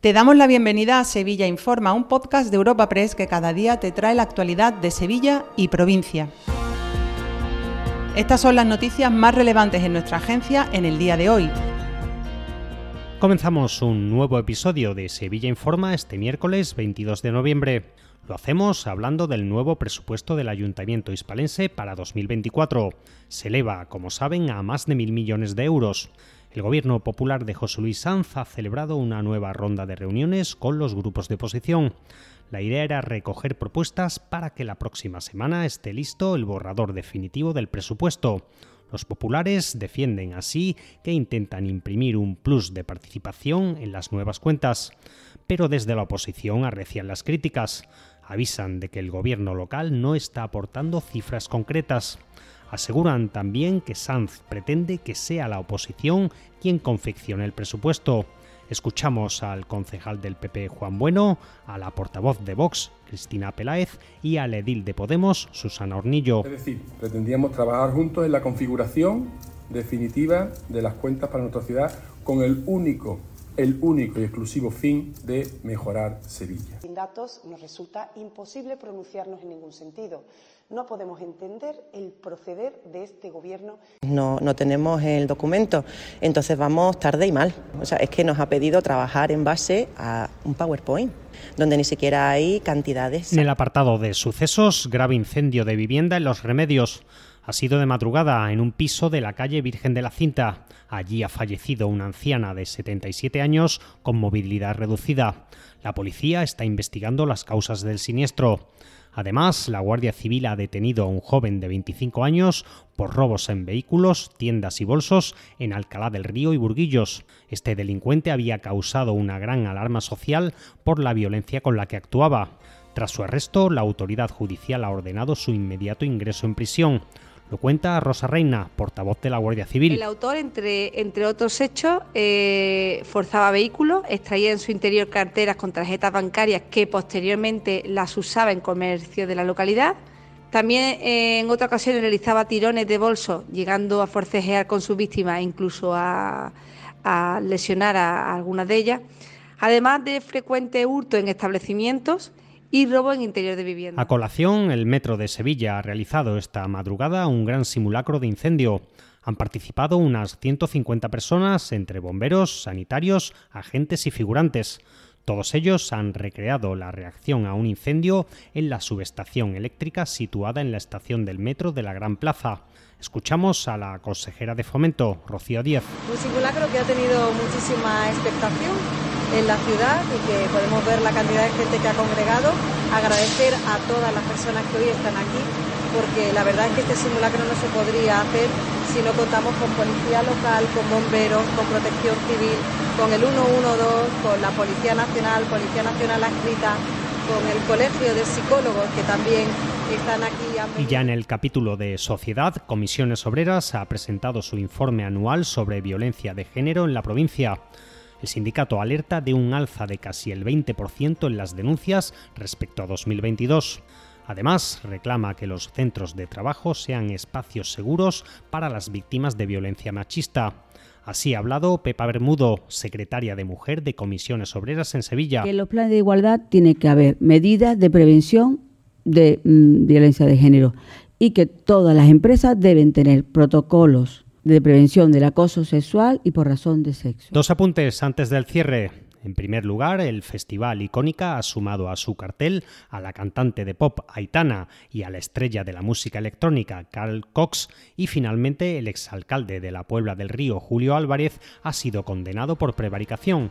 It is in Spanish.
Te damos la bienvenida a Sevilla Informa, un podcast de Europa Press que cada día te trae la actualidad de Sevilla y provincia. Estas son las noticias más relevantes en nuestra agencia en el día de hoy. Comenzamos un nuevo episodio de Sevilla Informa este miércoles 22 de noviembre. Lo hacemos hablando del nuevo presupuesto del Ayuntamiento hispalense para 2024. Se eleva, como saben, a más de mil millones de euros. El Gobierno Popular de José Luis Sanz ha celebrado una nueva ronda de reuniones con los grupos de oposición. La idea era recoger propuestas para que la próxima semana esté listo el borrador definitivo del presupuesto. Los populares defienden así que intentan imprimir un plus de participación en las nuevas cuentas, pero desde la oposición arrecian las críticas. Avisan de que el gobierno local no está aportando cifras concretas. Aseguran también que Sanz pretende que sea la oposición quien confeccione el presupuesto. Escuchamos al concejal del PP Juan Bueno, a la portavoz de Vox Cristina Peláez y al edil de Podemos Susana Hornillo. Es decir, pretendíamos trabajar juntos en la configuración definitiva de las cuentas para nuestra ciudad con el único el único y exclusivo fin de mejorar Sevilla. Sin datos nos resulta imposible pronunciarnos en ningún sentido. No podemos entender el proceder de este Gobierno. No, no tenemos el documento, entonces vamos tarde y mal. O sea, es que nos ha pedido trabajar en base a un PowerPoint donde ni siquiera hay cantidades. En el apartado de sucesos, grave incendio de vivienda en Los Remedios. Ha sido de madrugada en un piso de la calle Virgen de la Cinta. Allí ha fallecido una anciana de 77 años con movilidad reducida. La policía está investigando las causas del siniestro. Además, la Guardia Civil ha detenido a un joven de 25 años por robos en vehículos, tiendas y bolsos en Alcalá del Río y Burguillos. Este delincuente había causado una gran alarma social por la violencia con la que actuaba. Tras su arresto, la autoridad judicial ha ordenado su inmediato ingreso en prisión. Lo cuenta Rosa Reina, portavoz de la Guardia Civil. El autor, entre, entre otros hechos, eh, forzaba vehículos, extraía en su interior carteras con tarjetas bancarias que posteriormente las usaba en comercio de la localidad. También en otra ocasión realizaba tirones de bolso, llegando a forcejear con su víctima e incluso a, a lesionar a algunas de ellas. Además de frecuente hurto en establecimientos y robo en interior de vivienda. A colación, el Metro de Sevilla ha realizado esta madrugada un gran simulacro de incendio. Han participado unas 150 personas entre bomberos, sanitarios, agentes y figurantes. Todos ellos han recreado la reacción a un incendio en la subestación eléctrica situada en la estación del metro de la Gran Plaza. Escuchamos a la consejera de Fomento, Rocío Díaz. Un simulacro que ha tenido muchísima expectación en la ciudad y que podemos ver la cantidad de gente que ha congregado. Agradecer a todas las personas que hoy están aquí, porque la verdad es que este simulacro no se podría hacer si no contamos con policía local, con bomberos, con protección civil, con el 112, con la Policía Nacional, Policía Nacional adscrita, con el Colegio de Psicólogos que también están aquí. Y ya en el capítulo de Sociedad, Comisiones Obreras ha presentado su informe anual sobre violencia de género en la provincia. El sindicato alerta de un alza de casi el 20% en las denuncias respecto a 2022. Además, reclama que los centros de trabajo sean espacios seguros para las víctimas de violencia machista. Así ha hablado Pepa Bermudo, secretaria de Mujer de Comisiones Obreras en Sevilla. En los planes de igualdad tiene que haber medidas de prevención de mm, violencia de género y que todas las empresas deben tener protocolos de prevención del acoso sexual y por razón de sexo. Dos apuntes antes del cierre. En primer lugar, el Festival Icónica ha sumado a su cartel a la cantante de pop Aitana y a la estrella de la música electrónica Carl Cox y finalmente el exalcalde de la Puebla del Río Julio Álvarez ha sido condenado por prevaricación.